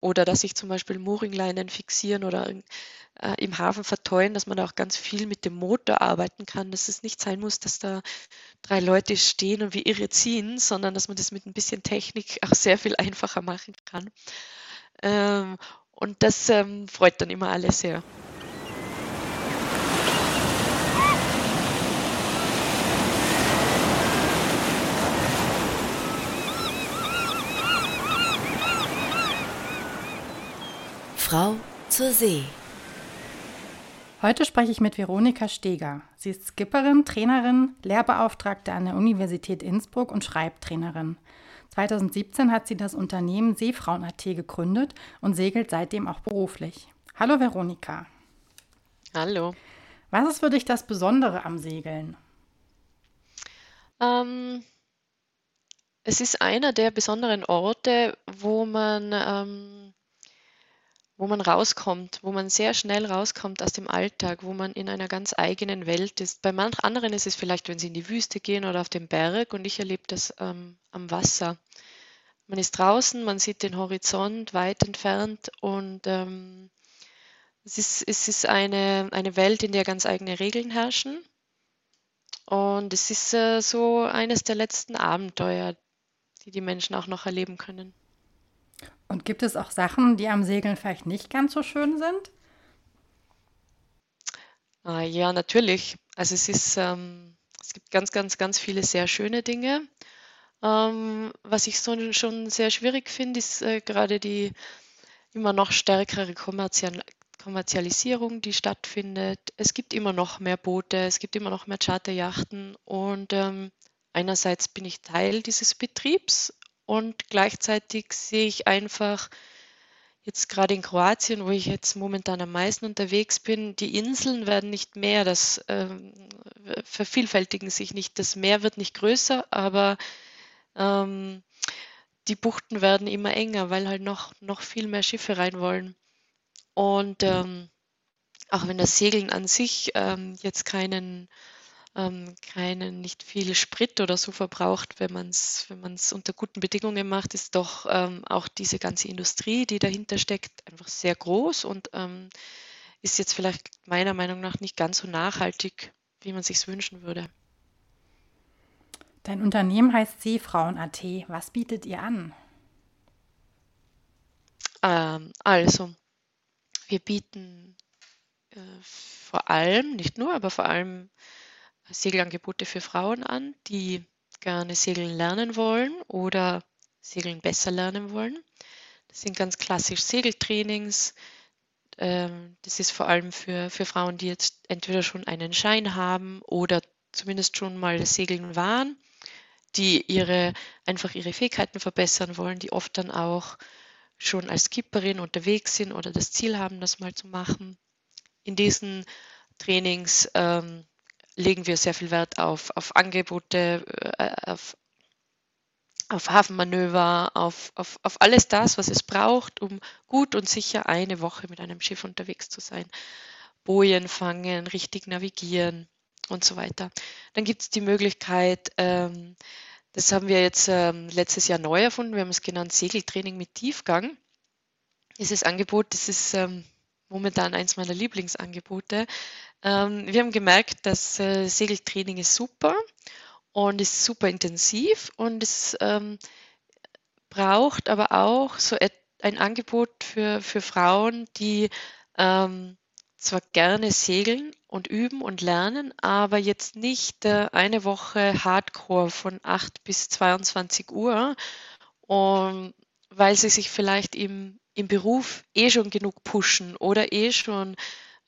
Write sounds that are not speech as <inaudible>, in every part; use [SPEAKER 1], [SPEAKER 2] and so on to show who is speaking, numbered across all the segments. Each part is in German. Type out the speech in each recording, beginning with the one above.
[SPEAKER 1] oder dass sich zum Beispiel Mooringleinen fixieren oder äh, im Hafen verteuen, dass man auch ganz viel mit dem Motor arbeiten kann, dass es nicht sein muss, dass da drei Leute stehen und wie irre ziehen, sondern dass man das mit ein bisschen Technik <laughs> auch sehr viel einfacher machen kann. Ähm, und das ähm, freut dann immer alle sehr.
[SPEAKER 2] Frau zur See.
[SPEAKER 3] Heute spreche ich mit Veronika Steger. Sie ist Skipperin, Trainerin, Lehrbeauftragte an der Universität Innsbruck und Schreibtrainerin. 2017 hat sie das Unternehmen Seefrauen.at gegründet und segelt seitdem auch beruflich. Hallo Veronika.
[SPEAKER 1] Hallo.
[SPEAKER 3] Was ist für dich das Besondere am Segeln?
[SPEAKER 1] Ähm, es ist einer der besonderen Orte, wo man ähm, wo man rauskommt, wo man sehr schnell rauskommt aus dem Alltag, wo man in einer ganz eigenen Welt ist. Bei manchen anderen ist es vielleicht, wenn sie in die Wüste gehen oder auf den Berg und ich erlebe das ähm, am Wasser. Man ist draußen, man sieht den Horizont weit entfernt und ähm, es ist, es ist eine, eine Welt, in der ganz eigene Regeln herrschen. Und es ist äh, so eines der letzten Abenteuer, die die Menschen auch noch erleben können.
[SPEAKER 3] Und gibt es auch Sachen, die am Segeln vielleicht nicht ganz so schön sind?
[SPEAKER 1] Ah, ja, natürlich. Also es ist, ähm, es gibt ganz, ganz, ganz viele sehr schöne Dinge. Ähm, was ich so schon sehr schwierig finde, ist äh, gerade die immer noch stärkere Kommerzial Kommerzialisierung, die stattfindet. Es gibt immer noch mehr Boote, es gibt immer noch mehr Charterjachten und ähm, einerseits bin ich Teil dieses Betriebs und gleichzeitig sehe ich einfach jetzt gerade in Kroatien, wo ich jetzt momentan am meisten unterwegs bin, die Inseln werden nicht mehr, das ähm, vervielfältigen sich nicht. Das Meer wird nicht größer, aber ähm, die Buchten werden immer enger, weil halt noch, noch viel mehr Schiffe rein wollen. Und ähm, auch wenn das Segeln an sich ähm, jetzt keinen ähm, keinen, nicht viel Sprit oder so verbraucht, wenn man es wenn man's unter guten Bedingungen macht, ist doch ähm, auch diese ganze Industrie, die dahinter steckt, einfach sehr groß und ähm, ist jetzt vielleicht meiner Meinung nach nicht ganz so nachhaltig, wie man sich wünschen würde.
[SPEAKER 3] Dein Unternehmen heißt Seefrauen.at. Was bietet ihr an?
[SPEAKER 1] Ähm, also, wir bieten äh, vor allem, nicht nur, aber vor allem Segelangebote für Frauen an, die gerne segeln lernen wollen oder segeln besser lernen wollen. Das sind ganz klassisch Segeltrainings. Ähm, das ist vor allem für, für Frauen, die jetzt entweder schon einen Schein haben oder zumindest schon mal segeln waren, die ihre, einfach ihre Fähigkeiten verbessern wollen, die oft dann auch schon als Skipperin unterwegs sind oder das Ziel haben, das mal zu machen. In diesen Trainings ähm, legen wir sehr viel Wert auf, auf Angebote, äh, auf, auf Hafenmanöver, auf, auf, auf alles das, was es braucht, um gut und sicher eine Woche mit einem Schiff unterwegs zu sein. Bojen fangen, richtig navigieren und so weiter. Dann gibt es die Möglichkeit, ähm, das haben wir jetzt ähm, letztes Jahr neu erfunden, wir haben es genannt Segeltraining mit Tiefgang. Dieses Angebot, das ist ähm, momentan eins meiner Lieblingsangebote. Ähm, wir haben gemerkt, dass äh, Segeltraining ist super und ist super intensiv und es ähm, braucht aber auch so ein Angebot für, für Frauen, die ähm, zwar gerne segeln und üben und lernen, aber jetzt nicht äh, eine Woche Hardcore von 8 bis 22 Uhr, und, weil sie sich vielleicht im, im Beruf eh schon genug pushen oder eh schon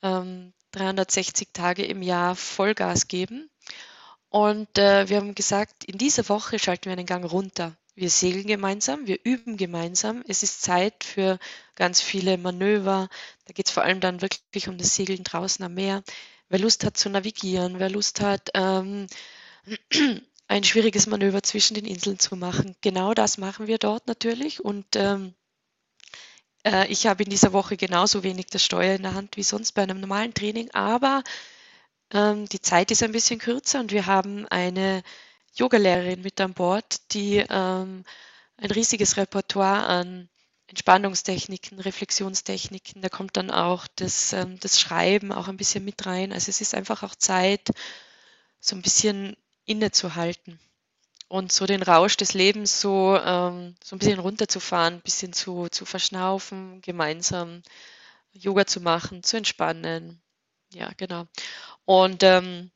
[SPEAKER 1] ähm, 360 Tage im Jahr Vollgas geben. Und äh, wir haben gesagt, in dieser Woche schalten wir einen Gang runter. Wir segeln gemeinsam, wir üben gemeinsam. Es ist Zeit für ganz viele Manöver. Da geht es vor allem dann wirklich um das Segeln draußen am Meer. Wer Lust hat zu navigieren, wer Lust hat, ähm, ein schwieriges Manöver zwischen den Inseln zu machen. Genau das machen wir dort natürlich. Und ähm, äh, ich habe in dieser Woche genauso wenig das Steuer in der Hand wie sonst bei einem normalen Training, aber ähm, die Zeit ist ein bisschen kürzer und wir haben eine Yogalehrerin mit an Bord, die ähm, ein riesiges Repertoire an Entspannungstechniken, Reflexionstechniken. Da kommt dann auch das, ähm, das Schreiben auch ein bisschen mit rein. Also es ist einfach auch Zeit, so ein bisschen innezuhalten und so den Rausch des Lebens so, ähm, so ein bisschen runterzufahren, ein bisschen zu, zu verschnaufen, gemeinsam Yoga zu machen, zu entspannen. Ja, genau. Und ähm,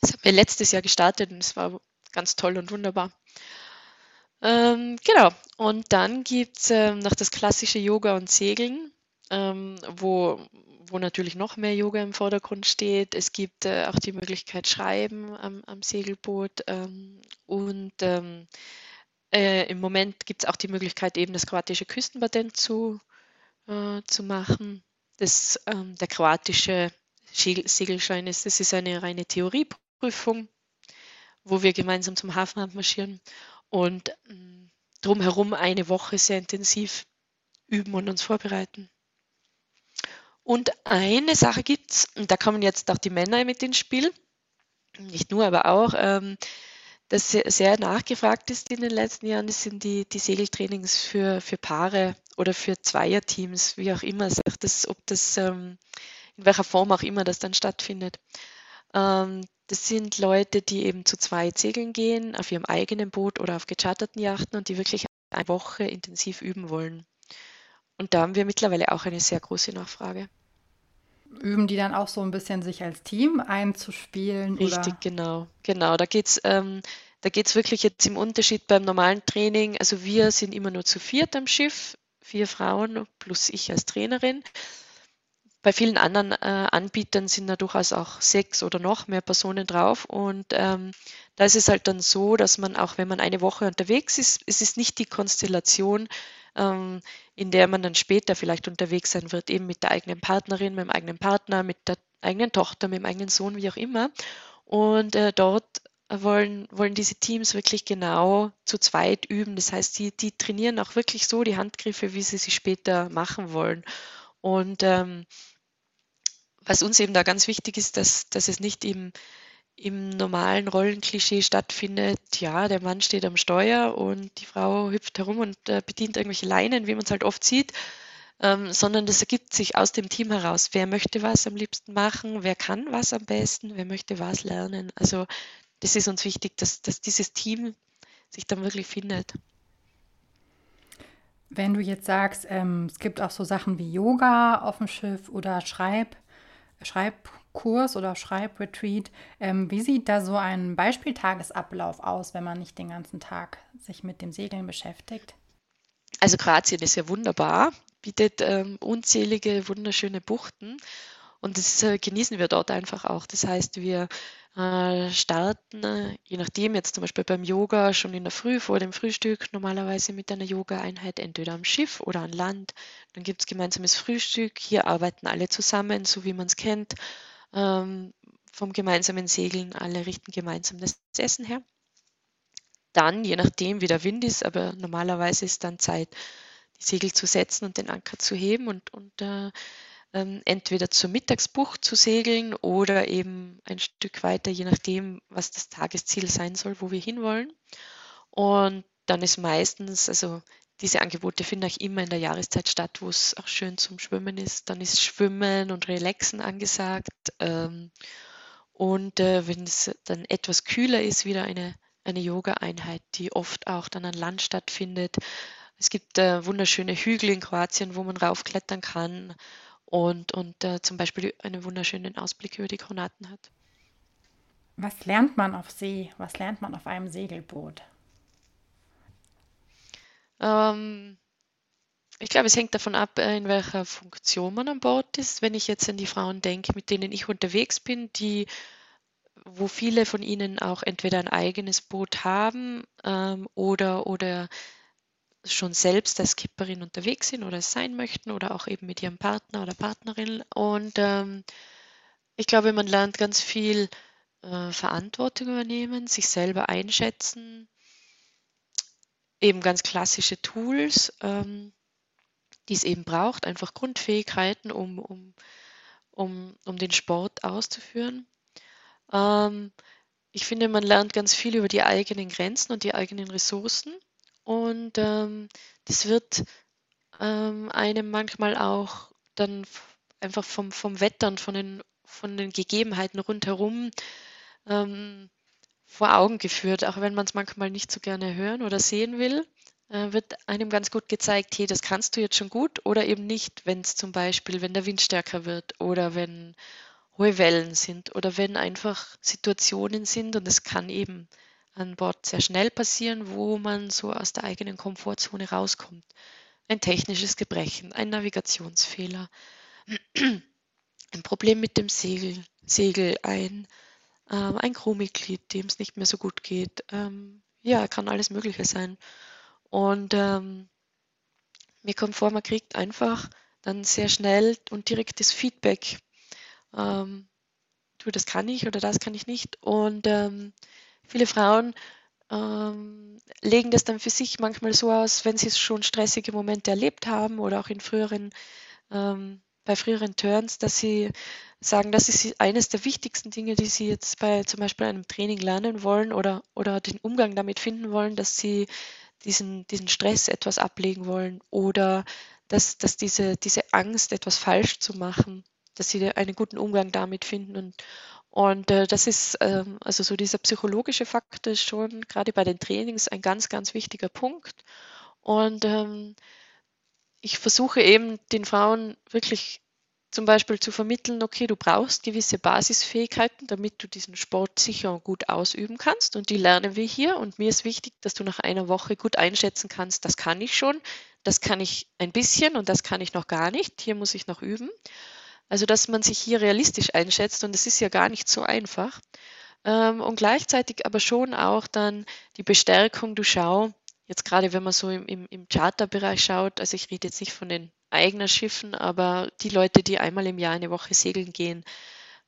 [SPEAKER 1] das haben wir letztes Jahr gestartet und es war ganz toll und wunderbar. Ähm, genau. Und dann gibt es ähm, noch das klassische Yoga und Segeln, ähm, wo, wo natürlich noch mehr Yoga im Vordergrund steht. Es gibt äh, auch die Möglichkeit Schreiben am, am Segelboot ähm, und ähm, äh, im Moment gibt es auch die Möglichkeit, eben das kroatische Küstenpatent zu, äh, zu machen. Das, ähm, der kroatische Segelschein ist, das ist eine reine Theorieprüfung, wo wir gemeinsam zum Hafenrand marschieren und mm, drumherum eine Woche sehr intensiv üben und uns vorbereiten. Und eine Sache gibt es, und da kommen jetzt auch die Männer mit ins Spiel, nicht nur, aber auch, ähm, das sehr nachgefragt ist in den letzten Jahren, das sind die, die Segeltrainings für, für Paare oder für Zweierteams, wie auch immer, das, ob das ähm, in welcher Form auch immer das dann stattfindet. Ähm, das sind Leute, die eben zu zweit segeln gehen, auf ihrem eigenen Boot oder auf gecharterten Yachten und die wirklich eine Woche intensiv üben wollen. Und da haben wir mittlerweile auch eine sehr große Nachfrage.
[SPEAKER 3] Üben die dann auch so ein bisschen sich als Team einzuspielen?
[SPEAKER 1] Richtig, oder? genau. Genau, da geht es ähm, wirklich jetzt im Unterschied beim normalen Training. Also wir sind immer nur zu viert am Schiff, vier Frauen plus ich als Trainerin. Bei vielen anderen äh, Anbietern sind da durchaus auch sechs oder noch mehr Personen drauf. Und ähm, da ist es halt dann so, dass man auch, wenn man eine Woche unterwegs ist, es ist nicht die Konstellation, ähm, in der man dann später vielleicht unterwegs sein wird, eben mit der eigenen Partnerin, mit dem eigenen Partner, mit der eigenen Tochter, mit dem eigenen Sohn, wie auch immer. Und äh, dort wollen, wollen diese Teams wirklich genau zu zweit üben. Das heißt, die, die trainieren auch wirklich so die Handgriffe, wie sie sie später machen wollen. Und ähm, was uns eben da ganz wichtig ist, dass, dass es nicht im, im normalen Rollenklischee stattfindet, ja, der Mann steht am Steuer und die Frau hüpft herum und äh, bedient irgendwelche Leinen, wie man es halt oft sieht, ähm, sondern das ergibt sich aus dem Team heraus. Wer möchte was am liebsten machen, wer kann was am besten, wer möchte was lernen. Also das ist uns wichtig, dass, dass dieses Team sich dann wirklich findet.
[SPEAKER 3] Wenn du jetzt sagst, ähm, es gibt auch so Sachen wie Yoga auf dem Schiff oder Schreib, Schreibkurs oder Schreibretreat. Ähm, wie sieht da so ein Beispieltagesablauf aus, wenn man nicht den ganzen Tag sich mit dem Segeln beschäftigt?
[SPEAKER 1] Also Kroatien ist ja wunderbar, bietet ähm, unzählige wunderschöne Buchten und das äh, genießen wir dort einfach auch. Das heißt, wir äh, starten, äh, je nachdem, jetzt zum Beispiel beim Yoga schon in der Früh vor dem Frühstück, normalerweise mit einer Yoga-Einheit entweder am Schiff oder an Land. Dann gibt es gemeinsames Frühstück. Hier arbeiten alle zusammen, so wie man es kennt. Ähm, vom gemeinsamen Segeln, alle richten gemeinsam das Essen her. Dann, je nachdem, wie der Wind ist, aber normalerweise ist dann Zeit, die Segel zu setzen und den Anker zu heben und, und äh, ähm, entweder zur Mittagsbucht zu segeln oder eben ein Stück weiter, je nachdem, was das Tagesziel sein soll, wo wir hinwollen. Und dann ist meistens, also diese Angebote finden auch immer in der Jahreszeit statt, wo es auch schön zum Schwimmen ist. Dann ist Schwimmen und Relaxen angesagt. Ähm, und äh, wenn es dann etwas kühler ist, wieder eine, eine Yoga-Einheit, die oft auch dann an Land stattfindet. Es gibt äh, wunderschöne Hügel in Kroatien, wo man raufklettern kann und, und äh, zum Beispiel einen wunderschönen Ausblick über die Kronaten hat.
[SPEAKER 3] Was lernt man auf See? Was lernt man auf einem Segelboot?
[SPEAKER 1] Ähm, ich glaube, es hängt davon ab, äh, in welcher Funktion man an Bord ist. Wenn ich jetzt an die Frauen denke, mit denen ich unterwegs bin, die, wo viele von ihnen auch entweder ein eigenes Boot haben ähm, oder, oder schon selbst als Skipperin unterwegs sind oder es sein möchten oder auch eben mit ihrem Partner oder Partnerin. Und ähm, ich glaube, man lernt ganz viel äh, Verantwortung übernehmen, sich selber einschätzen, eben ganz klassische Tools, ähm, die es eben braucht, einfach Grundfähigkeiten, um, um, um, um den Sport auszuführen. Ähm, ich finde, man lernt ganz viel über die eigenen Grenzen und die eigenen Ressourcen und ähm, das wird ähm, einem manchmal auch dann einfach vom, vom Wetter und von den, von den Gegebenheiten rundherum ähm, vor Augen geführt, auch wenn man es manchmal nicht so gerne hören oder sehen will, äh, wird einem ganz gut gezeigt, hey, das kannst du jetzt schon gut oder eben nicht, wenn es zum Beispiel, wenn der Wind stärker wird oder wenn hohe Wellen sind oder wenn einfach Situationen sind und es kann eben an Bord sehr schnell passieren, wo man so aus der eigenen Komfortzone rauskommt. Ein technisches Gebrechen, ein Navigationsfehler, <clears throat> ein Problem mit dem Segel, Segel ein, äh, ein Crewmitglied, dem es nicht mehr so gut geht. Ähm, ja, kann alles Mögliche sein. Und ähm, mir kommt vor, man kriegt einfach dann sehr schnell und direktes Feedback. Ähm, du, das kann ich oder das kann ich nicht. Und ähm, viele Frauen ähm, legen das dann für sich manchmal so aus, wenn sie schon stressige Momente erlebt haben oder auch in früheren, ähm, bei früheren Turns, dass sie sagen, das ist eines der wichtigsten Dinge, die sie jetzt bei zum Beispiel einem Training lernen wollen oder, oder den Umgang damit finden wollen, dass sie diesen, diesen Stress etwas ablegen wollen oder dass, dass diese, diese Angst, etwas falsch zu machen, dass sie einen guten Umgang damit finden und, und äh, das ist, ähm, also so dieser psychologische Faktor ist schon gerade bei den Trainings ein ganz, ganz wichtiger Punkt. Und ähm, ich versuche eben den Frauen wirklich zum Beispiel zu vermitteln, okay, du brauchst gewisse Basisfähigkeiten, damit du diesen Sport sicher und gut ausüben kannst. Und die lernen wir hier. Und mir ist wichtig, dass du nach einer Woche gut einschätzen kannst, das kann ich schon, das kann ich ein bisschen und das kann ich noch gar nicht. Hier muss ich noch üben. Also, dass man sich hier realistisch einschätzt und es ist ja gar nicht so einfach. Ähm, und gleichzeitig aber schon auch dann die Bestärkung, du schau, jetzt gerade wenn man so im, im, im Charterbereich schaut, also ich rede jetzt nicht von den eigenen Schiffen, aber die Leute, die einmal im Jahr eine Woche segeln gehen,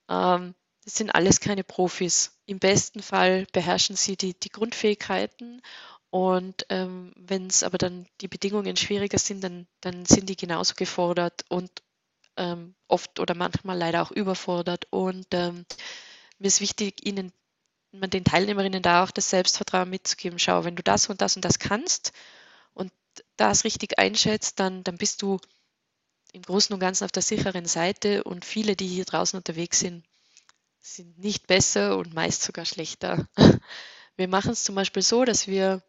[SPEAKER 1] ähm, das sind alles keine Profis. Im besten Fall beherrschen sie die, die Grundfähigkeiten und ähm, wenn es aber dann die Bedingungen schwieriger sind, dann, dann sind die genauso gefordert und ähm, oft oder manchmal leider auch überfordert. Und ähm, mir ist wichtig, ihnen man den Teilnehmerinnen da auch das Selbstvertrauen mitzugeben. Schau, wenn du das und das und das kannst und das richtig einschätzt, dann, dann bist du im Großen und Ganzen auf der sicheren Seite und viele, die hier draußen unterwegs sind, sind nicht besser und meist sogar schlechter. <laughs> Wir machen es zum Beispiel so, dass wir,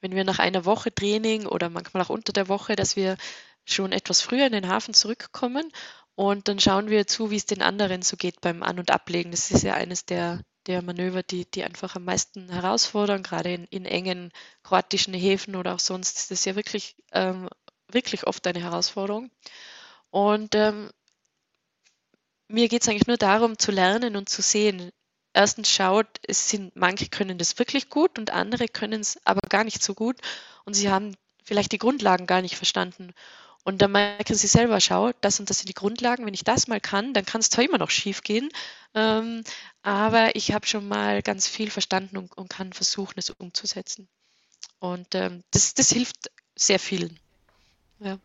[SPEAKER 1] wenn wir nach einer Woche Training oder manchmal auch unter der Woche, dass wir schon etwas früher in den Hafen zurückkommen und dann schauen wir zu, wie es den anderen so geht beim An- und Ablegen. Das ist ja eines der, der Manöver, die, die einfach am meisten herausfordern, gerade in, in engen kroatischen Häfen oder auch sonst ist das ja wirklich, ähm, wirklich oft eine Herausforderung. Und ähm, mir geht es eigentlich nur darum, zu lernen und zu sehen. Erstens schaut, es sind, manche können das wirklich gut und andere können es aber gar nicht so gut und sie haben vielleicht die Grundlagen gar nicht verstanden. Und dann merken sie selber, schau, das und das sind die Grundlagen. Wenn ich das mal kann, dann kann es zwar immer noch schief gehen, ähm, aber ich habe schon mal ganz viel verstanden und, und, kann versuchen, es umzusetzen. Und ähm, das, das hilft sehr vielen. Ja.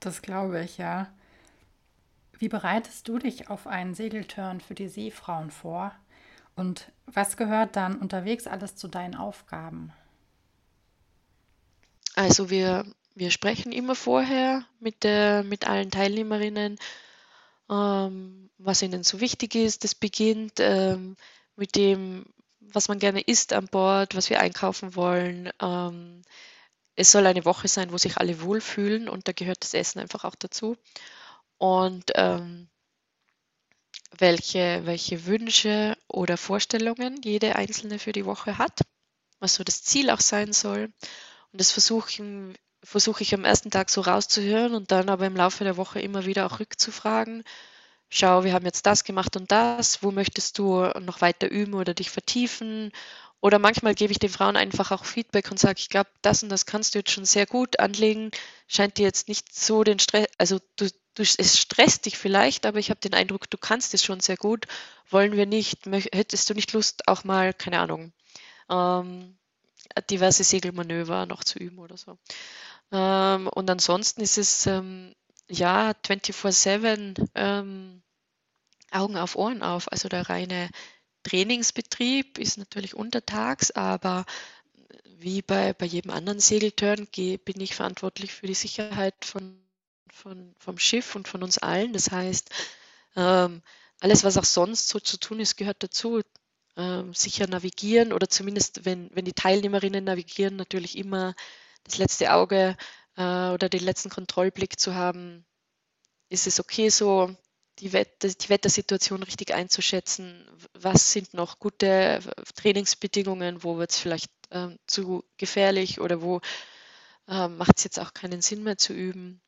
[SPEAKER 3] Das glaube ich, ja. Wie bereitest du dich auf einen Segelturn für die Seefrauen vor? Und was gehört dann unterwegs alles zu deinen Aufgaben?
[SPEAKER 1] Also wir wir sprechen immer vorher mit, der, mit allen Teilnehmerinnen, ähm, was ihnen so wichtig ist. Das beginnt ähm, mit dem, was man gerne isst an Bord, was wir einkaufen wollen. Ähm, es soll eine Woche sein, wo sich alle wohlfühlen und da gehört das Essen einfach auch dazu. Und ähm, welche, welche Wünsche oder Vorstellungen jede Einzelne für die Woche hat, was so das Ziel auch sein soll. Und das versuchen versuche ich am ersten Tag so rauszuhören und dann aber im Laufe der Woche immer wieder auch rückzufragen. Schau, wir haben jetzt das gemacht und das. Wo möchtest du noch weiter üben oder dich vertiefen? Oder manchmal gebe ich den Frauen einfach auch Feedback und sage, ich glaube, das und das kannst du jetzt schon sehr gut anlegen. Scheint dir jetzt nicht so den Stress, also du, du, es stresst dich vielleicht, aber ich habe den Eindruck, du kannst es schon sehr gut. Wollen wir nicht, hättest du nicht Lust, auch mal, keine Ahnung, ähm, diverse Segelmanöver noch zu üben oder so. Ähm, und ansonsten ist es ähm, ja 24-7 ähm, Augen auf Ohren auf. Also der reine Trainingsbetrieb ist natürlich untertags, aber wie bei, bei jedem anderen Segeltörn bin ich verantwortlich für die Sicherheit von, von, vom Schiff und von uns allen. Das heißt, ähm, alles, was auch sonst so zu tun ist, gehört dazu. Ähm, sicher navigieren oder zumindest, wenn, wenn die Teilnehmerinnen navigieren, natürlich immer das letzte Auge äh, oder den letzten Kontrollblick zu haben. Ist es okay so, die, Wetter, die Wettersituation richtig einzuschätzen? Was sind noch gute Trainingsbedingungen? Wo wird es vielleicht äh, zu gefährlich oder wo äh, macht es jetzt auch keinen Sinn mehr zu üben?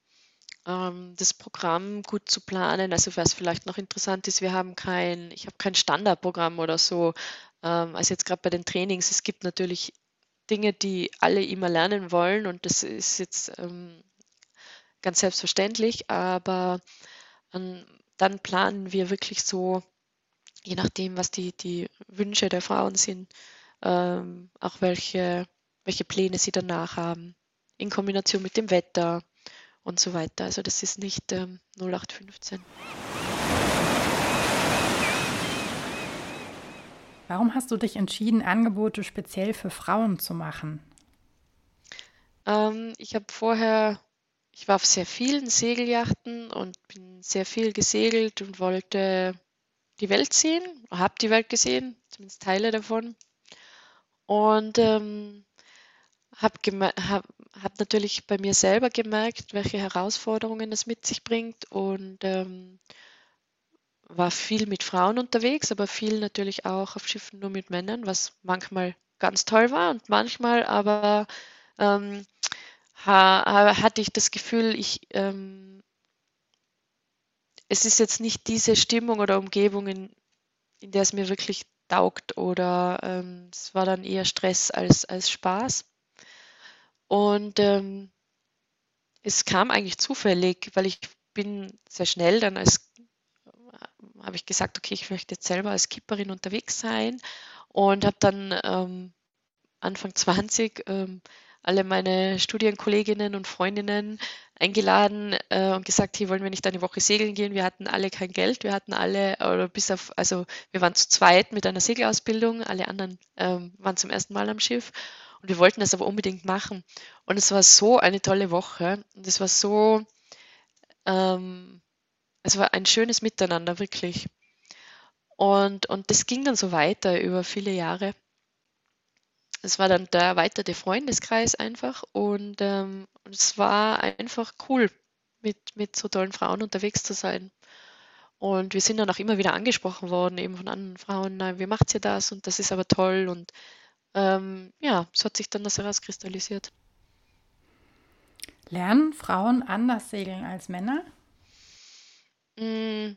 [SPEAKER 1] Ähm, das Programm gut zu planen. Also was vielleicht noch interessant ist, wir haben kein, ich habe kein Standardprogramm oder so. Also jetzt gerade bei den Trainings, es gibt natürlich Dinge, die alle immer lernen wollen und das ist jetzt ähm, ganz selbstverständlich, aber ähm, dann planen wir wirklich so, je nachdem, was die, die Wünsche der Frauen sind, ähm, auch welche, welche Pläne sie danach haben, in Kombination mit dem Wetter und so weiter. Also das ist nicht ähm, 0815.
[SPEAKER 3] Warum hast du dich entschieden, Angebote speziell für Frauen zu machen?
[SPEAKER 1] Ähm, ich habe vorher, ich war auf sehr vielen Segeljachten und bin sehr viel gesegelt und wollte die Welt sehen, habe die Welt gesehen, zumindest Teile davon. Und ähm, habe hab, hab natürlich bei mir selber gemerkt, welche Herausforderungen es mit sich bringt und ähm, war viel mit Frauen unterwegs, aber viel natürlich auch auf Schiffen nur mit Männern, was manchmal ganz toll war und manchmal aber ähm, ha, hatte ich das Gefühl, ich, ähm, es ist jetzt nicht diese Stimmung oder Umgebung, in, in der es mir wirklich taugt oder ähm, es war dann eher Stress als, als Spaß. Und ähm, es kam eigentlich zufällig, weil ich bin sehr schnell dann als habe ich gesagt, okay, ich möchte jetzt selber als Kipperin unterwegs sein und habe dann ähm, Anfang 20 ähm, alle meine Studienkolleginnen und Freundinnen eingeladen äh, und gesagt, hier wollen wir nicht eine Woche segeln gehen. Wir hatten alle kein Geld, wir hatten alle, oder bis auf, also wir waren zu zweit mit einer Segelausbildung, alle anderen ähm, waren zum ersten Mal am Schiff und wir wollten das aber unbedingt machen. Und es war so eine tolle Woche und es war so, ähm, es war ein schönes Miteinander, wirklich. Und, und das ging dann so weiter über viele Jahre. Es war dann der erweiterte Freundeskreis einfach und, ähm, es war einfach cool, mit, mit so tollen Frauen unterwegs zu sein. Und wir sind dann auch immer wieder angesprochen worden, eben von anderen Frauen, na, wie macht ihr das? Und das ist aber toll. Und ähm, ja, so hat sich dann das herauskristallisiert.
[SPEAKER 3] Lernen Frauen anders segeln als Männer?
[SPEAKER 1] Hm.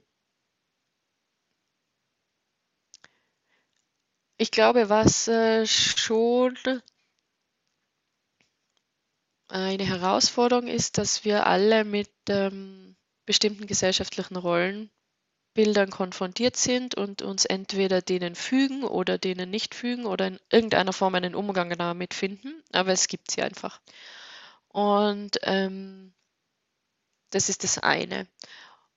[SPEAKER 1] Ich glaube, was äh, schon eine Herausforderung ist, dass wir alle mit ähm, bestimmten gesellschaftlichen Rollenbildern konfrontiert sind und uns entweder denen fügen oder denen nicht fügen oder in irgendeiner Form einen Umgang damit finden. Aber es gibt sie einfach. Und ähm, das ist das eine.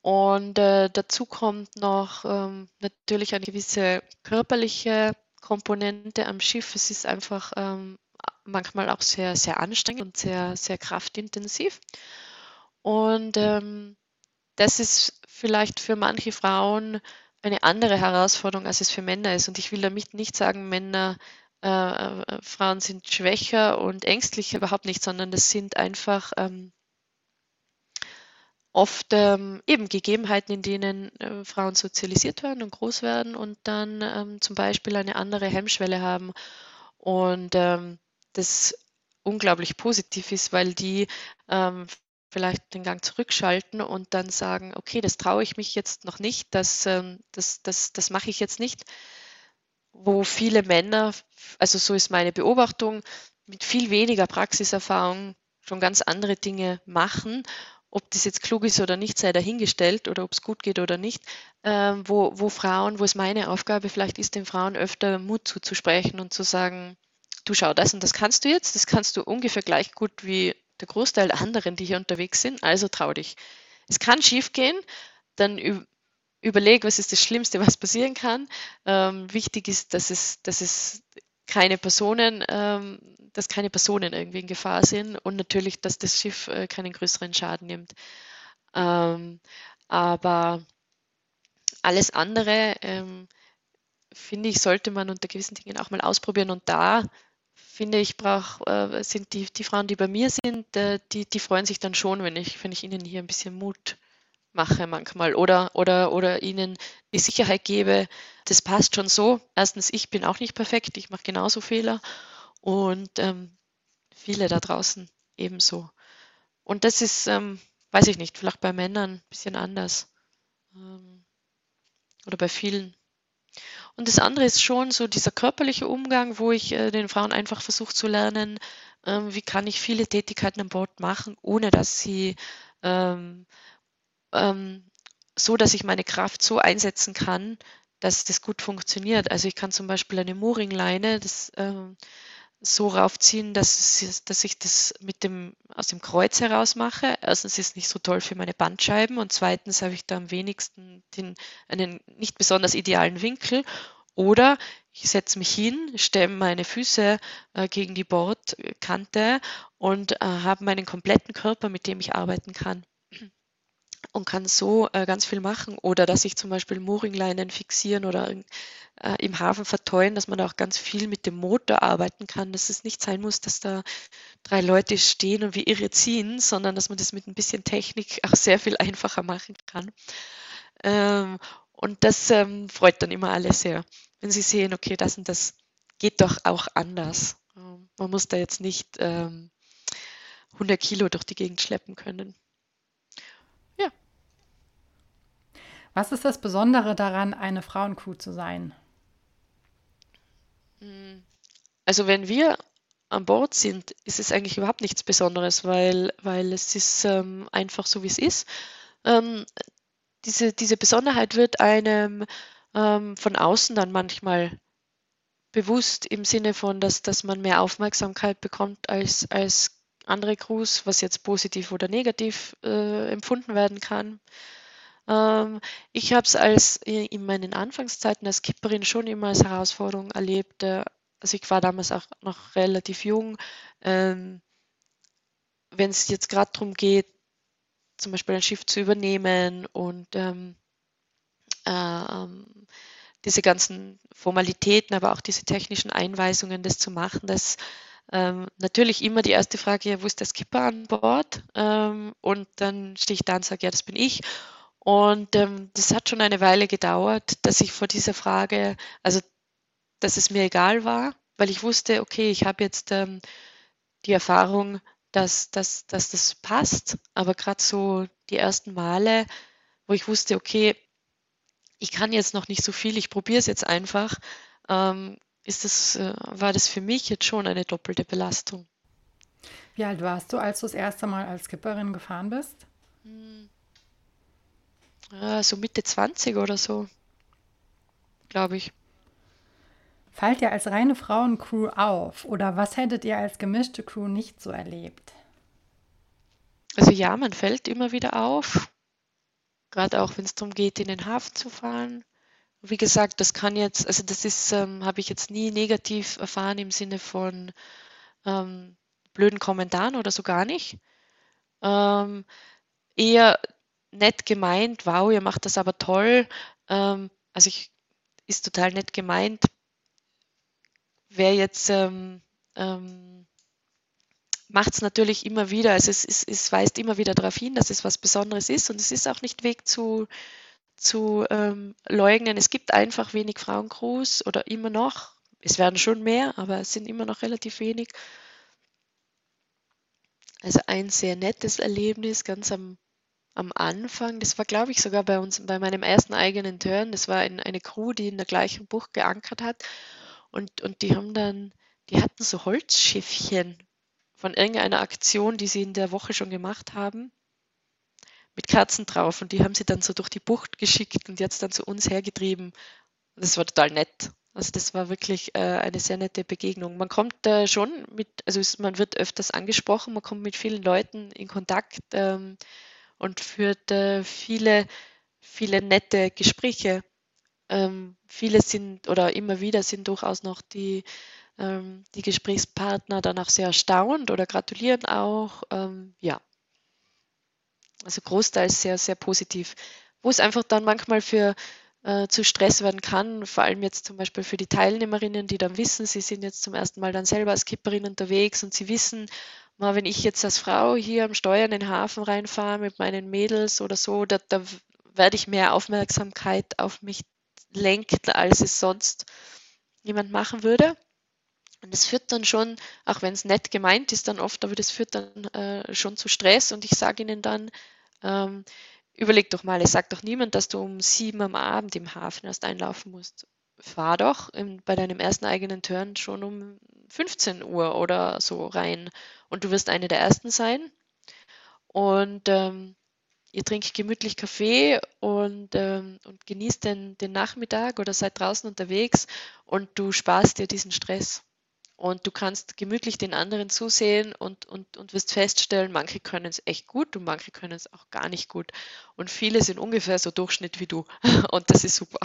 [SPEAKER 1] Und äh, dazu kommt noch ähm, natürlich eine gewisse körperliche Komponente am Schiff. Es ist einfach ähm, manchmal auch sehr, sehr anstrengend und sehr, sehr kraftintensiv. Und ähm, das ist vielleicht für manche Frauen eine andere Herausforderung, als es für Männer ist. Und ich will damit nicht sagen, Männer, äh, äh Frauen sind schwächer und ängstlicher, überhaupt nicht, sondern das sind einfach ähm, oft ähm, eben Gegebenheiten, in denen äh, Frauen sozialisiert werden und groß werden und dann ähm, zum Beispiel eine andere Hemmschwelle haben. Und ähm, das unglaublich positiv ist, weil die ähm, vielleicht den Gang zurückschalten und dann sagen, okay, das traue ich mich jetzt noch nicht, das, ähm, das, das, das mache ich jetzt nicht, wo viele Männer, also so ist meine Beobachtung, mit viel weniger Praxiserfahrung schon ganz andere Dinge machen ob das jetzt klug ist oder nicht, sei dahingestellt oder ob es gut geht oder nicht, äh, wo, wo Frauen, wo es meine Aufgabe vielleicht ist, den Frauen öfter Mut zuzusprechen und zu sagen, du schau, das und das kannst du jetzt, das kannst du ungefähr gleich gut wie der Großteil der anderen, die hier unterwegs sind, also trau dich. Es kann schief gehen, dann überleg, was ist das Schlimmste, was passieren kann. Ähm, wichtig ist, dass es, dass es keine Personen, ähm, dass keine Personen irgendwie in Gefahr sind und natürlich, dass das Schiff äh, keinen größeren Schaden nimmt. Ähm, aber alles andere, ähm, finde ich, sollte man unter gewissen Dingen auch mal ausprobieren. Und da finde ich, brauch, äh, sind die, die Frauen, die bei mir sind, äh, die, die freuen sich dann schon, wenn ich, wenn ich ihnen hier ein bisschen Mut mache manchmal oder, oder, oder ihnen die Sicherheit gebe, das passt schon so. Erstens, ich bin auch nicht perfekt, ich mache genauso Fehler und ähm, viele da draußen ebenso. Und das ist, ähm, weiß ich nicht, vielleicht bei Männern ein bisschen anders ähm, oder bei vielen. Und das andere ist schon so dieser körperliche Umgang, wo ich äh, den Frauen einfach versuche zu lernen, ähm, wie kann ich viele Tätigkeiten an Bord machen, ohne dass sie ähm, so, dass ich meine Kraft so einsetzen kann, dass das gut funktioniert. Also ich kann zum Beispiel eine Mooringleine das, ähm, so raufziehen, dass, es, dass ich das mit dem, aus dem Kreuz heraus mache. Erstens ist es nicht so toll für meine Bandscheiben und zweitens habe ich da am wenigsten den, einen nicht besonders idealen Winkel. Oder ich setze mich hin, stemme meine Füße äh, gegen die Bordkante und äh, habe meinen kompletten Körper, mit dem ich arbeiten kann und kann so äh, ganz viel machen. Oder dass ich zum Beispiel Mooringleinen fixieren oder äh, im Hafen verteuen, dass man da auch ganz viel mit dem Motor arbeiten kann, dass es nicht sein muss, dass da drei Leute stehen und wie irre ziehen, sondern dass man das mit ein bisschen Technik auch sehr viel einfacher machen kann. Ähm, und das ähm, freut dann immer alle sehr, wenn sie sehen, okay, das und das geht doch auch anders. Ähm, man muss da jetzt nicht 100 ähm, Kilo durch die Gegend schleppen können.
[SPEAKER 3] Was ist das Besondere daran, eine Frauencrew zu sein?
[SPEAKER 1] Also wenn wir an Bord sind, ist es eigentlich überhaupt nichts Besonderes, weil, weil es ist ähm, einfach so, wie es ist. Ähm, diese, diese Besonderheit wird einem ähm, von außen dann manchmal bewusst im Sinne von, dass, dass man mehr Aufmerksamkeit bekommt als, als andere Crews, was jetzt positiv oder negativ äh, empfunden werden kann. Ähm, ich habe es als in meinen Anfangszeiten als Kipperin schon immer als Herausforderung erlebt. Äh, also ich war damals auch noch relativ jung. Ähm, Wenn es jetzt gerade darum geht, zum Beispiel ein Schiff zu übernehmen und ähm, äh, diese ganzen Formalitäten, aber auch diese technischen Einweisungen, das zu machen, das ähm, natürlich immer die erste Frage, wo ist der Skipper an Bord? Ähm, und dann stehe ich da und sage, ja, das bin ich. Und ähm, das hat schon eine Weile gedauert, dass ich vor dieser Frage, also dass es mir egal war, weil ich wusste, okay, ich habe jetzt ähm, die Erfahrung, dass, dass, dass das passt, aber gerade so die ersten Male, wo ich wusste, okay, ich kann jetzt noch nicht so viel, ich probiere es jetzt einfach, ähm, ist das, äh, war das für mich jetzt schon eine doppelte Belastung.
[SPEAKER 3] Wie alt warst du, als du das erste Mal als Skipperin gefahren bist? Hm
[SPEAKER 1] äh, so Mitte 20 oder so, glaube ich.
[SPEAKER 3] Fallt ihr als reine Frauencrew auf oder was hättet ihr als gemischte Crew nicht so erlebt?
[SPEAKER 1] Also ja, man fällt immer wieder auf, gerade auch wenn es darum geht, in den Hafen zu fahren. Wie gesagt, das kann jetzt, also das ist, ähm, habe ich jetzt nie negativ erfahren im Sinne von ähm, blöden Kommentaren oder so gar nicht. Ähm, eher nett gemeint, wow, ihr macht das aber toll. Ähm, also ich, ist total nett gemeint. Wer jetzt ähm, ähm, macht es natürlich immer wieder, also es, es, es, weist immer wieder darauf hin, dass es was Besonderes ist und es ist auch nicht Weg zu, zu ähm, leugnen. Es gibt einfach wenig Frauencrews oder immer noch. Es werden schon mehr, aber es sind immer noch relativ wenig. Also ein sehr nettes Erlebnis ganz am am Anfang, das war glaube ich sogar bei uns, bei meinem ersten eigenen Turn, das war ein, eine Crew, die in der gleichen Bucht geankert hat und, und die haben dann, die hatten so Holzschiffchen von irgendeiner Aktion, die sie in der Woche schon gemacht haben, mit Kerzen drauf und die haben sie dann so durch die Bucht geschickt und jetzt dann zu uns hergetrieben. Das war total nett. Also das war wirklich äh, eine sehr nette Begegnung. Man kommt äh, schon mit, also man wird öfters angesprochen, man kommt mit vielen Leuten in Kontakt. Ähm, und führt äh, viele, viele nette Gespräche. Ähm, viele sind oder immer wieder sind durchaus noch die ähm, die Gesprächspartner dann auch sehr erstaunt oder gratulieren auch. Ähm, ja, also großteils sehr, sehr positiv. Wo es einfach dann manchmal für äh, zu Stress werden kann, vor allem jetzt zum Beispiel für die Teilnehmerinnen, die dann wissen, sie sind jetzt zum ersten Mal dann selber als Kipperin unterwegs und sie wissen, wenn ich jetzt als Frau hier am Steuer in den Hafen reinfahre mit meinen Mädels oder so, da, da werde ich mehr Aufmerksamkeit auf mich lenken, als es sonst jemand machen würde. Und das führt dann schon, auch wenn es nett gemeint ist, dann oft, aber das führt dann äh, schon zu Stress. Und ich sage ihnen dann, ähm, überleg doch mal, es sagt doch niemand, dass du um sieben am Abend im Hafen erst einlaufen musst. Fahr doch in, bei deinem ersten eigenen Turn schon um 15 Uhr oder so rein. Und du wirst eine der ersten sein. Und ähm, ihr trinkt gemütlich Kaffee und, ähm, und genießt den, den Nachmittag oder seid draußen unterwegs und du sparst dir diesen Stress. Und du kannst gemütlich den anderen zusehen und, und, und wirst feststellen, manche können es echt gut und manche können es auch gar nicht gut. Und viele sind ungefähr so Durchschnitt wie du. <laughs> Und das ist super.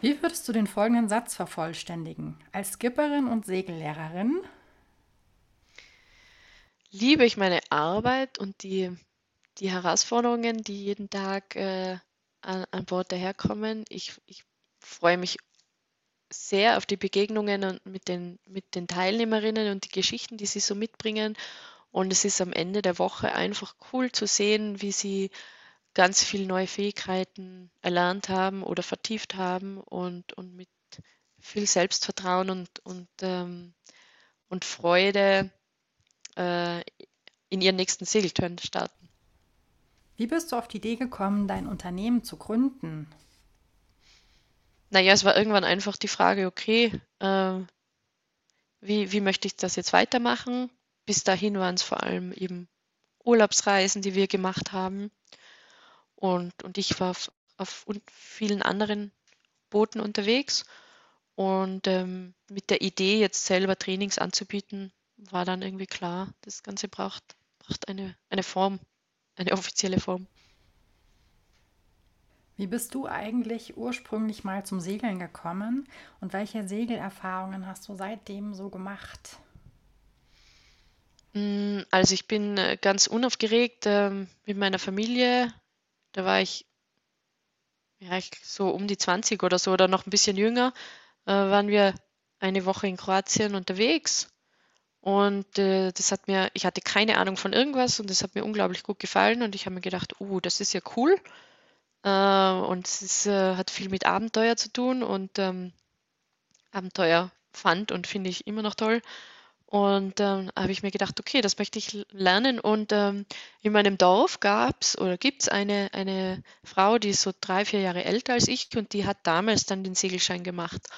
[SPEAKER 3] Wie würdest du den folgenden Satz vervollständigen? Als Skipperin und Segellehrerin
[SPEAKER 1] liebe ich meine Arbeit und die, die Herausforderungen, die jeden Tag äh, an, an Bord daherkommen. Ich, ich freue mich sehr auf die Begegnungen mit den, mit den Teilnehmerinnen und die Geschichten, die sie so mitbringen. Und es ist am Ende der Woche einfach cool zu sehen, wie sie ganz viele neue Fähigkeiten erlernt haben oder vertieft haben und, und mit viel Selbstvertrauen und, und, ähm, und Freude äh, in ihren nächsten Segeltörn starten.
[SPEAKER 3] Wie bist du auf die Idee gekommen, dein Unternehmen zu gründen?
[SPEAKER 1] naja, es war irgendwann einfach die Frage, okay, äh, wie, wie möchte ich das jetzt weitermachen? Bis dahin waren es vor allem eben Urlaubsreisen, die wir gemacht haben. Und, und ich war auf, auf vielen anderen Booten unterwegs. Und ähm, mit der Idee, jetzt selber Trainings anzubieten, war dann irgendwie klar, das Ganze braucht, braucht eine, eine Form, eine offizielle Form.
[SPEAKER 3] Wie bist du eigentlich ursprünglich mal zum Segeln gekommen und welche Segelerfahrungen hast du seitdem so gemacht?
[SPEAKER 1] Mm, also ich bin äh, ganz unaufgeregt ähm, mit meiner Familie. Da war ich ja, so um die 20 oder so oder noch ein bisschen jünger, äh, waren wir eine Woche in Kroatien unterwegs. Und äh, das hat mir, ich hatte keine Ahnung von irgendwas und das hat mir unglaublich gut gefallen und ich habe mir gedacht, uh, das ist ja cool. Äh, und es ist, äh, hat viel mit Abenteuer zu tun und ähm, Abenteuer fand und finde ich immer noch toll. Und ähm, habe ich mir gedacht, okay, das möchte ich lernen. Und ähm, in meinem Dorf gab es oder gibt es eine, eine Frau, die ist so drei, vier Jahre älter als ich und die hat damals dann den Segelschein gemacht.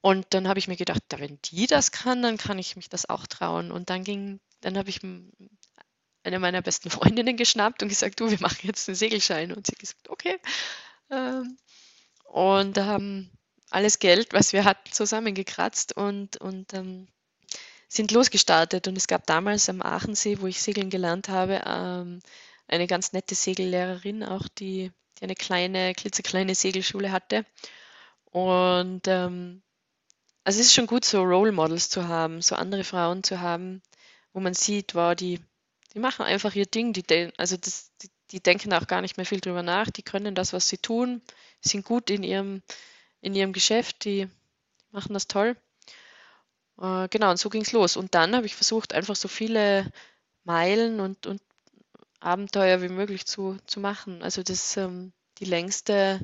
[SPEAKER 1] Und dann habe ich mir gedacht, wenn die das kann, dann kann ich mich das auch trauen. Und dann ging, dann habe ich eine meiner besten Freundinnen geschnappt und gesagt, du, wir machen jetzt einen Segelschein. Und sie hat gesagt, okay. Ähm, und haben alles Geld, was wir hatten, zusammengekratzt und, und ähm, sind losgestartet. Und es gab damals am Aachensee, wo ich segeln gelernt habe, ähm, eine ganz nette Segellehrerin, auch die, die eine kleine, klitzekleine Segelschule hatte. Und ähm, also es ist schon gut, so Role Models zu haben, so andere Frauen zu haben, wo man sieht, wow, die, die machen einfach ihr Ding. Die, also das, die, die, denken auch gar nicht mehr viel drüber nach. Die können das, was sie tun, sind gut in ihrem, in ihrem Geschäft, die machen das toll. Äh, genau, und so ging es los. Und dann habe ich versucht, einfach so viele Meilen und, und Abenteuer wie möglich zu, zu machen. Also das ähm, die längste,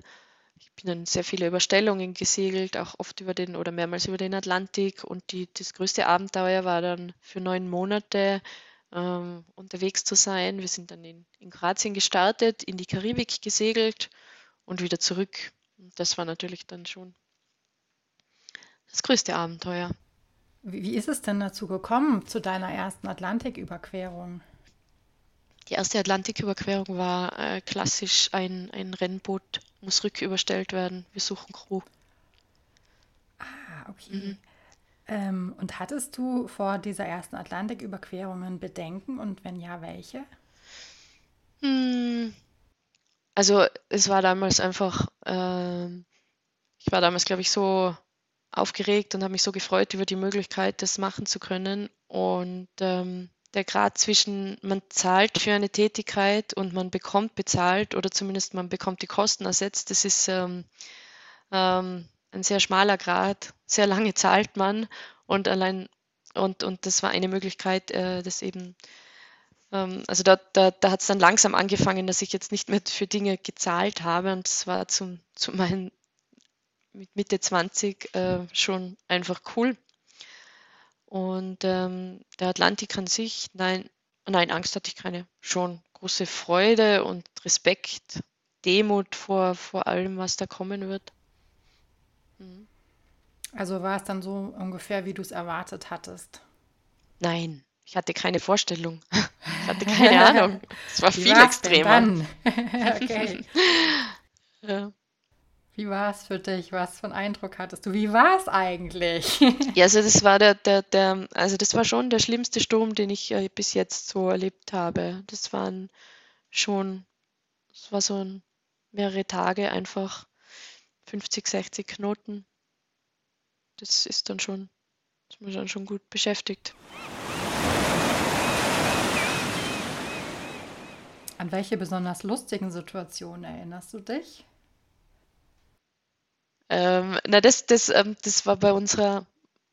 [SPEAKER 1] ich bin dann sehr viele Überstellungen gesegelt, auch oft über den oder mehrmals über den Atlantik. Und die, das größte Abenteuer war dann für neun Monate ähm, unterwegs zu sein. Wir sind dann in, in Kroatien gestartet, in die Karibik gesegelt und wieder zurück. Und das war natürlich dann schon das größte Abenteuer.
[SPEAKER 3] Wie, ist es denn dazu gekommen, zu deiner ersten Atlantiküberquerung?
[SPEAKER 1] Die erste Atlantiküberquerung war äh, klassisch ein, ein Rennboot, muss rücküberstellt werden. Wir suchen Crew.
[SPEAKER 3] Ah, okay. Mhm. Ähm, und hattest du vor dieser ersten Atlantiküberquerungen Bedenken und wenn ja, welche?
[SPEAKER 1] Hm, also es war damals einfach, äh, ich war damals, glaube ich, so aufgeregt und habe mich so gefreut über die Möglichkeit, das machen zu können. Und ähm, der Grad zwischen man zahlt für eine Tätigkeit und man bekommt bezahlt oder zumindest man bekommt die Kosten ersetzt, das ist ähm, ähm, ein sehr schmaler Grad. Sehr lange zahlt man und allein und, und das war eine Möglichkeit, äh, das eben ähm, also da, da, da hat es dann langsam angefangen, dass ich jetzt nicht mehr für Dinge gezahlt habe und das war zum, zu meinen mit Mitte 20 äh, schon einfach cool. Und ähm, der Atlantik an sich, nein, nein, Angst hatte ich keine. Schon große Freude und Respekt, Demut vor, vor allem, was da kommen wird.
[SPEAKER 3] Mhm. Also war es dann so ungefähr, wie du es erwartet hattest?
[SPEAKER 1] Nein, ich hatte keine Vorstellung. <laughs> Ich hatte keine Ahnung. <laughs> Es war wie viel extremer. <laughs> okay.
[SPEAKER 3] ja. Wie war es für dich? Was für einen Eindruck hattest du? Wie war es eigentlich? <laughs>
[SPEAKER 1] Ja, also das war der, der, der, also das war schon der schlimmste Sturm, den ich äh, bis jetzt so erlebt habe. Das waren schon, es war so ein, mehrere Tage einfach 50, 60 Knoten. Das ist dann schon, ist man dann schon gut beschäftigt.
[SPEAKER 3] An welche besonders lustigen Situationen erinnerst du dich?
[SPEAKER 1] Ähm, na, das, das, ähm, das war bei unserer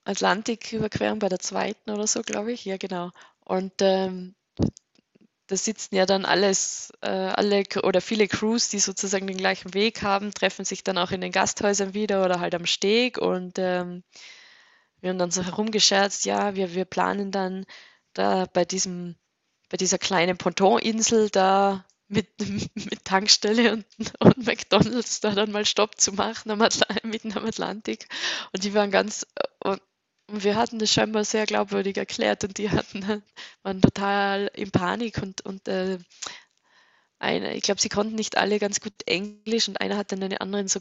[SPEAKER 1] Atlantiküberquerung, bei der zweiten oder so, glaube ich. Ja, genau. Und ähm, da sitzen ja dann alles, äh, alle oder viele Crews, die sozusagen den gleichen Weg haben, treffen sich dann auch in den Gasthäusern wieder oder halt am Steg und ähm, wir haben dann so herumgescherzt, ja, wir, wir planen dann da bei diesem, bei dieser kleinen Pontoninsel da mit, <laughs> mit Tankstelle und, und McDonalds da dann mal Stopp zu machen am <laughs> mitten am Atlantik. Und die waren ganz, und, und wir hatten das scheinbar sehr glaubwürdig erklärt und die hatten, waren total in Panik und, und äh, eine, ich glaube, sie konnten nicht alle ganz gut Englisch und einer hat dann den anderen so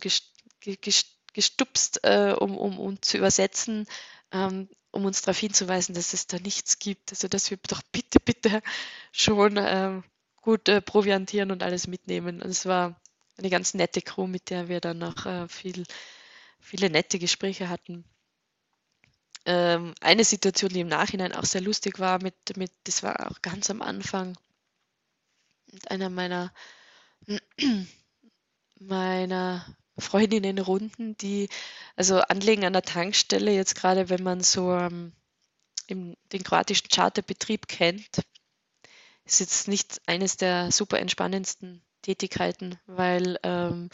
[SPEAKER 1] gestupst, äh, um, um, um zu übersetzen, ähm, um uns darauf hinzuweisen, dass es da nichts gibt. Also dass wir doch bitte, bitte schon ähm, gut äh, proviantieren und alles mitnehmen. Und es war eine ganz nette Crew, mit der wir dann noch äh, viel, viele nette Gespräche hatten. Ähm, eine Situation, die im Nachhinein auch sehr lustig war, mit, mit, das war auch ganz am Anfang mit einer meiner, <clears throat> meiner Freundinnenrunden, die also anlegen an der Tankstelle, jetzt gerade wenn man so ähm, im, den kroatischen Charterbetrieb kennt, ist jetzt nicht eines der super entspannendsten Tätigkeiten, weil ähm,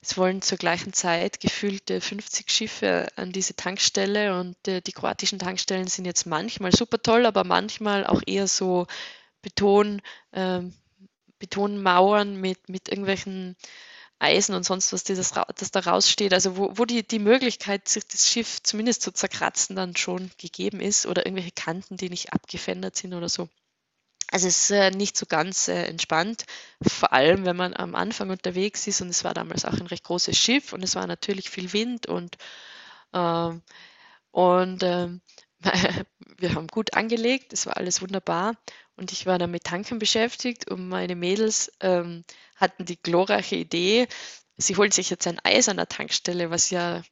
[SPEAKER 1] es wollen zur gleichen Zeit gefühlte 50 Schiffe an diese Tankstelle und äh, die kroatischen Tankstellen sind jetzt manchmal super toll, aber manchmal auch eher so Beton, ähm, Betonmauern mit, mit irgendwelchen Eisen und sonst was, das, das da raussteht, also wo, wo die, die Möglichkeit, sich das Schiff zumindest zu zerkratzen, dann schon gegeben ist oder irgendwelche Kanten, die nicht abgefedert sind oder so. Also es ist äh, nicht so ganz äh, entspannt, vor allem wenn man am Anfang unterwegs ist und es war damals auch ein recht großes Schiff und es war natürlich viel Wind und, äh, und ähm, <laughs> wir haben gut angelegt, es war alles wunderbar und ich war dann mit Tanken beschäftigt und meine Mädels ähm, hatten die glorreiche Idee, sie holen sich jetzt ein Eis an der Tankstelle, was ja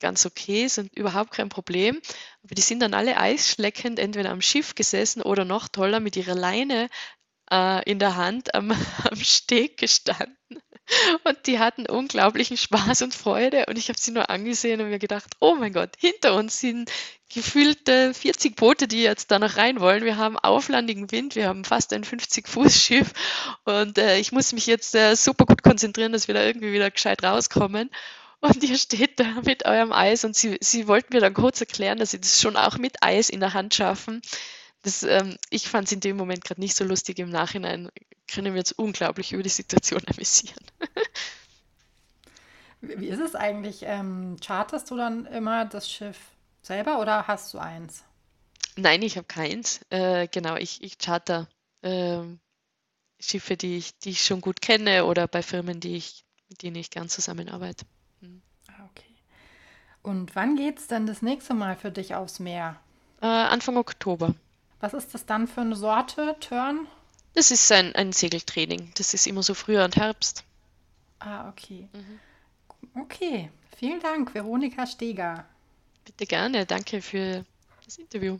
[SPEAKER 1] ganz okay, sind überhaupt kein Problem. Aber die sind dann alle eisschleckend entweder am Schiff gesessen oder noch toller mit ihrer Leine äh, in der Hand am, <laughs> am Steg gestanden. Und die hatten unglaublichen Spaß und Freude. Und ich habe sie nur angesehen und mir gedacht, oh mein Gott, hinter uns sind gefühlte 40 Boote, die jetzt da noch rein wollen. Wir haben auflandigen Wind, wir haben fast ein 50-Fuß-Schiff. Und äh, ich muss mich jetzt äh, super gut konzentrieren, dass wir da irgendwie wieder gescheit rauskommen. Und ihr steht da mit eurem Eis und sie, sie wollten mir dann kurz erklären, dass sie das schon auch mit Eis in der Hand schaffen. Das, ähm, ich fand es in dem Moment gerade nicht so lustig. Im Nachhinein können wir jetzt unglaublich über die Situation amüsieren.
[SPEAKER 3] Wie ist es eigentlich? Ähm, charterst du dann immer das Schiff selber oder hast du eins?
[SPEAKER 1] Nein, ich habe keins. Äh, genau, ich, ich charter äh, Schiffe, die ich, die ich schon gut kenne oder bei Firmen, die ich, mit denen ich gern zusammenarbeite.
[SPEAKER 3] Und wann geht es denn das nächste Mal für dich aufs Meer?
[SPEAKER 1] Äh, Anfang Oktober.
[SPEAKER 3] Was ist das dann für eine Sorte, Turn?
[SPEAKER 1] Das ist ein, ein Segeltraining. Das ist immer so Frühjahr und Herbst.
[SPEAKER 3] Ah, okay. Mhm. Okay, vielen Dank, Veronika Steger.
[SPEAKER 1] Bitte gerne, danke für das Interview.